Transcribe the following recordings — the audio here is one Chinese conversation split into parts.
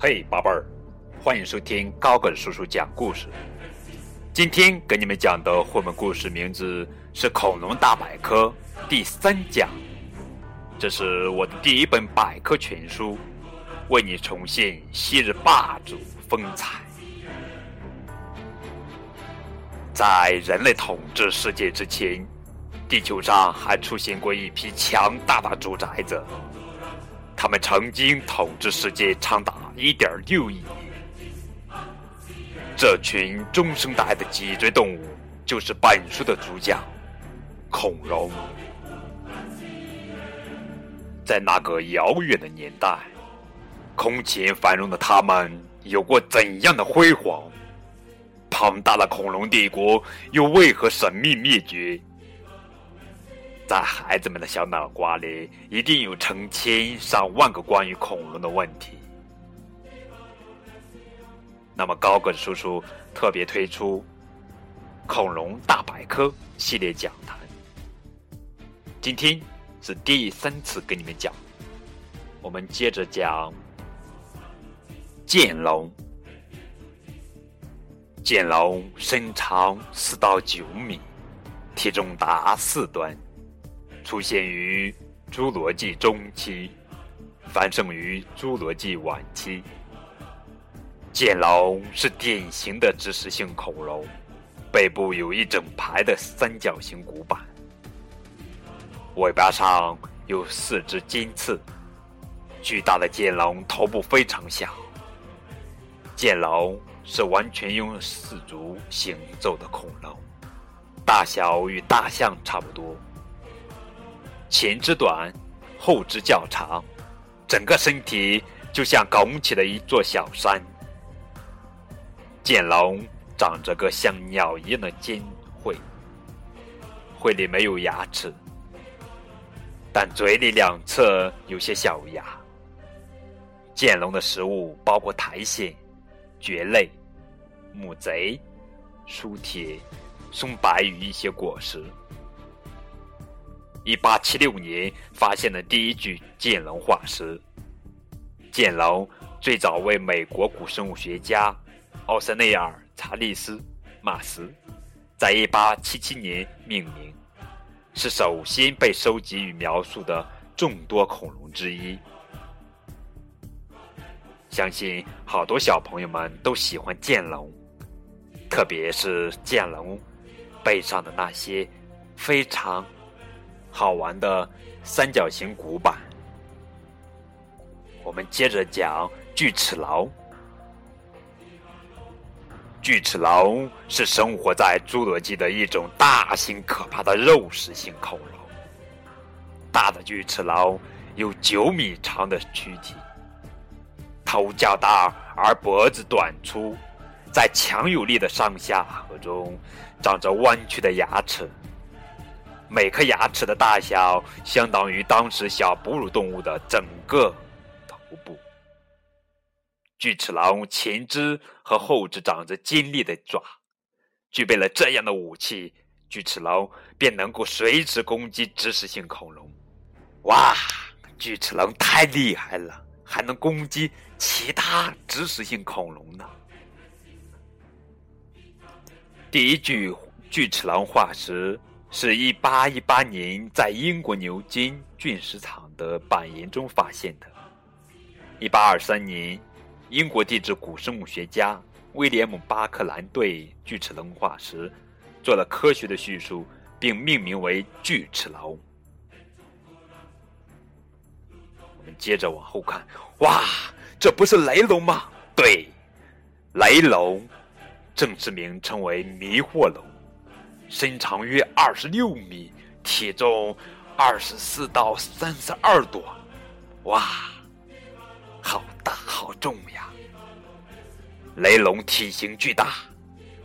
嘿，宝贝儿，欢迎收听高个叔叔讲故事。今天给你们讲的绘本故事名字是《恐龙大百科》第三讲。这是我的第一本百科全书，为你重现昔日霸主风采。在人类统治世界之前，地球上还出现过一批强大的主宰者。他们曾经统治世界长达一点六亿年。这群终生代的脊椎动物，就是本书的主角——恐龙。在那个遥远的年代，空前繁荣的他们有过怎样的辉煌？庞大的恐龙帝国又为何神秘灭绝？在孩子们的小脑瓜里，一定有成千上万个关于恐龙的问题。那么，高个子叔叔特别推出《恐龙大百科》系列讲坛。今天是第三次跟你们讲，我们接着讲剑龙。剑龙身长四到九米，体重达四吨。出现于侏罗纪中期，繁盛于侏罗纪晚期。剑龙是典型的植食性恐龙，背部有一整排的三角形骨板，尾巴上有四只尖刺。巨大的剑龙头部非常小。剑龙是完全用四足行走的恐龙，大小与大象差不多。前肢短，后肢较长，整个身体就像拱起了一座小山。剑龙长着个像鸟一样的尖喙，喙里没有牙齿，但嘴里两侧有些小牙。剑龙的食物包括苔藓、蕨类、木贼、书铁、松柏与一些果实。一八七六年发现的第一具剑龙化石。剑龙最早为美国古生物学家奥塞内尔·查利斯·马斯在一八七七年命名，是首先被收集与描述的众多恐龙之一。相信好多小朋友们都喜欢剑龙，特别是剑龙背上的那些非常。好玩的三角形骨板。我们接着讲锯齿龙。巨齿龙是生活在侏罗纪的一种大型可怕的肉食性恐龙。大的巨齿龙有九米长的躯体，头较大而脖子短粗，在强有力的上下颌中长着弯曲的牙齿。每颗牙齿的大小相当于当时小哺乳动物的整个头部。巨齿龙前肢和后肢长着尖利的爪，具备了这样的武器，巨齿龙便能够随时攻击植食性恐龙。哇，巨齿龙太厉害了，还能攻击其他植食性恐龙呢！第一具巨齿龙化石。是一八一八年在英国牛津菌石场的板岩中发现的。一八二三年，英国地质古生物学家威廉姆·巴克兰对巨齿龙化石做了科学的叙述，并命名为巨齿龙。我们接着往后看，哇，这不是雷龙吗？对，雷龙，正式名称为迷惑龙。身长约二十六米，体重二十四到三十二吨，哇，好大好重呀！雷龙体型巨大，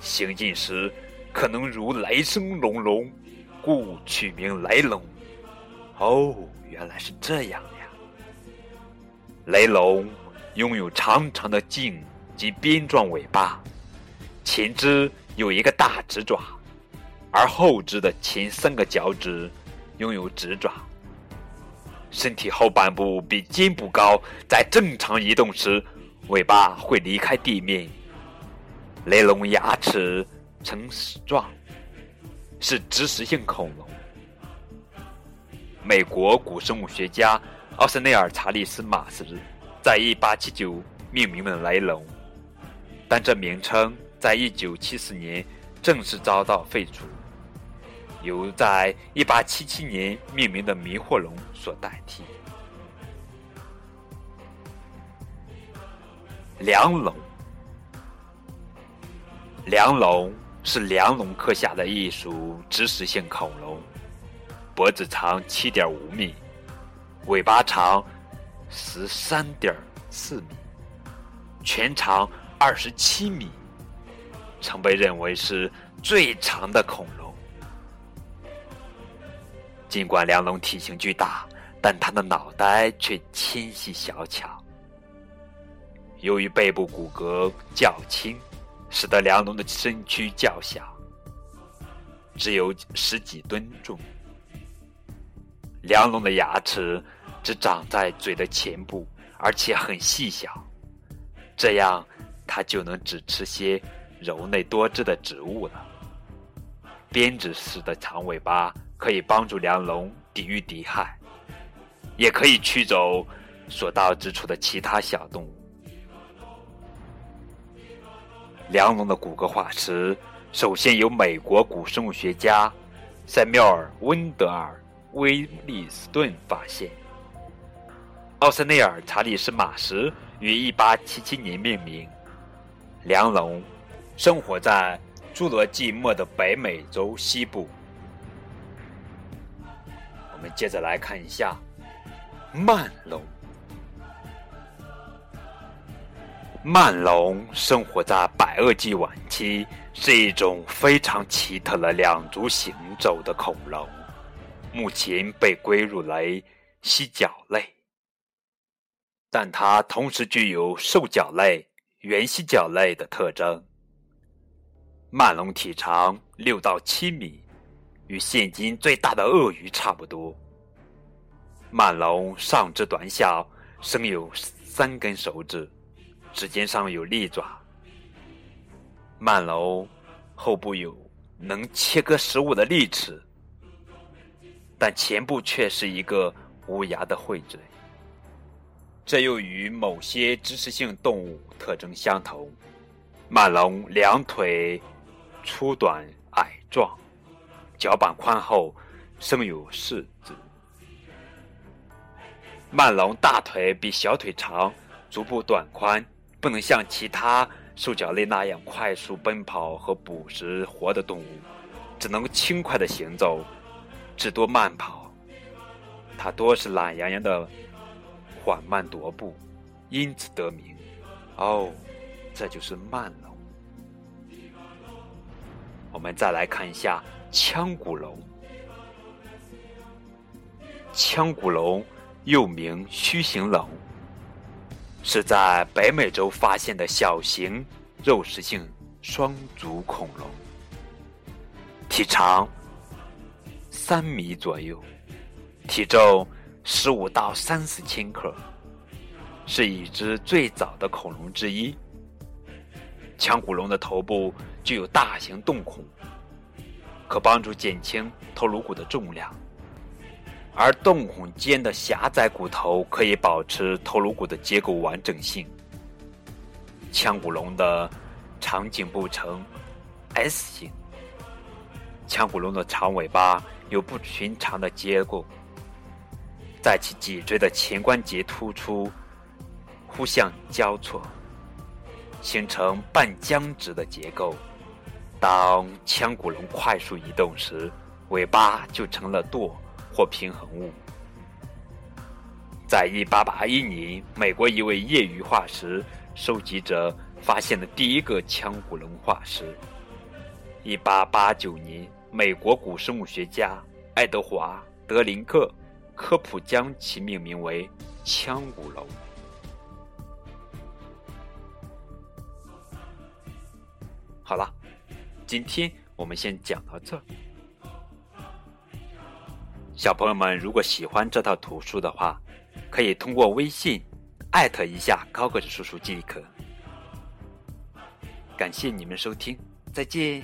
行进时可能如雷声隆隆，故取名雷龙。哦，原来是这样呀！雷龙拥有长长的颈及鞭状尾巴，前肢有一个大直爪。而后肢的前三个脚趾拥有直爪，身体后半部比肩部高，在正常移动时尾巴会离开地面。雷龙牙齿呈矢状，是植食性恐龙。美国古生物学家奥斯内尔查利斯马斯在1879命名了雷龙，但这名称在1974年正式遭到废除，由在1877年命名的迷惑龙所代替。梁龙，梁龙是梁龙科下的一属植食性恐龙。脖子长七点五米，尾巴长十三点四米，全长二十七米，曾被认为是最长的恐龙。尽管梁龙体型巨大，但它的脑袋却纤细小巧。由于背部骨骼较轻，使得梁龙的身躯较小，只有十几吨重。梁龙的牙齿只长在嘴的前部，而且很细小，这样它就能只吃些柔嫩多汁的植物了。编织式的长尾巴可以帮助梁龙抵御敌害，也可以驱走所到之处的其他小动物。梁龙的骨骼化石首先由美国古生物学家塞缪尔·温德尔。威利斯顿发现，奥斯内尔查理斯马什于1877年命名。梁龙生活在侏罗纪末的北美洲西部。我们接着来看一下慢龙。慢龙生活在白垩纪晚期，是一种非常奇特的两足行走的恐龙。目前被归入为蜥脚类，但它同时具有兽脚类、原蜥脚类的特征。慢龙体长六到七米，与现今最大的鳄鱼差不多。曼龙上肢短小，生有三根手指，指尖上有利爪。曼龙后部有能切割食物的利齿。但前部却是一个无牙的喙嘴，这又与某些植食性动物特征相同。曼龙两腿粗短矮壮，脚板宽厚，生有四趾。慢龙大腿比小腿长，足部短宽，不能像其他兽脚类那样快速奔跑和捕食活的动物，只能轻快的行走。只多慢跑，它多是懒洋洋的缓慢踱步，因此得名。哦，这就是慢龙。我们再来看一下腔骨龙。腔骨龙又名须形龙，是在北美洲发现的小型肉食性双足恐龙，体长。三米左右，体重十五到三十千克，是已知最早的恐龙之一。腔骨龙的头部具有大型洞孔，可帮助减轻头颅骨的重量，而洞孔间的狭窄骨头可以保持头颅骨的结构完整性。腔骨龙的长颈部呈 S 型，腔骨龙的长尾巴。有不寻常的结构，在其脊椎的前关节突出，互相交错，形成半僵直的结构。当腔骨龙快速移动时，尾巴就成了舵或平衡物。在一八八一年，美国一位业余化石收集者发现了第一个腔骨龙化石。一八八九年。美国古生物学家爱德华·德林克科普将其命名为腔骨龙。好了，今天我们先讲到这。小朋友们，如果喜欢这套图书的话，可以通过微信艾特一下高个子叔叔即可。感谢你们收听，再见。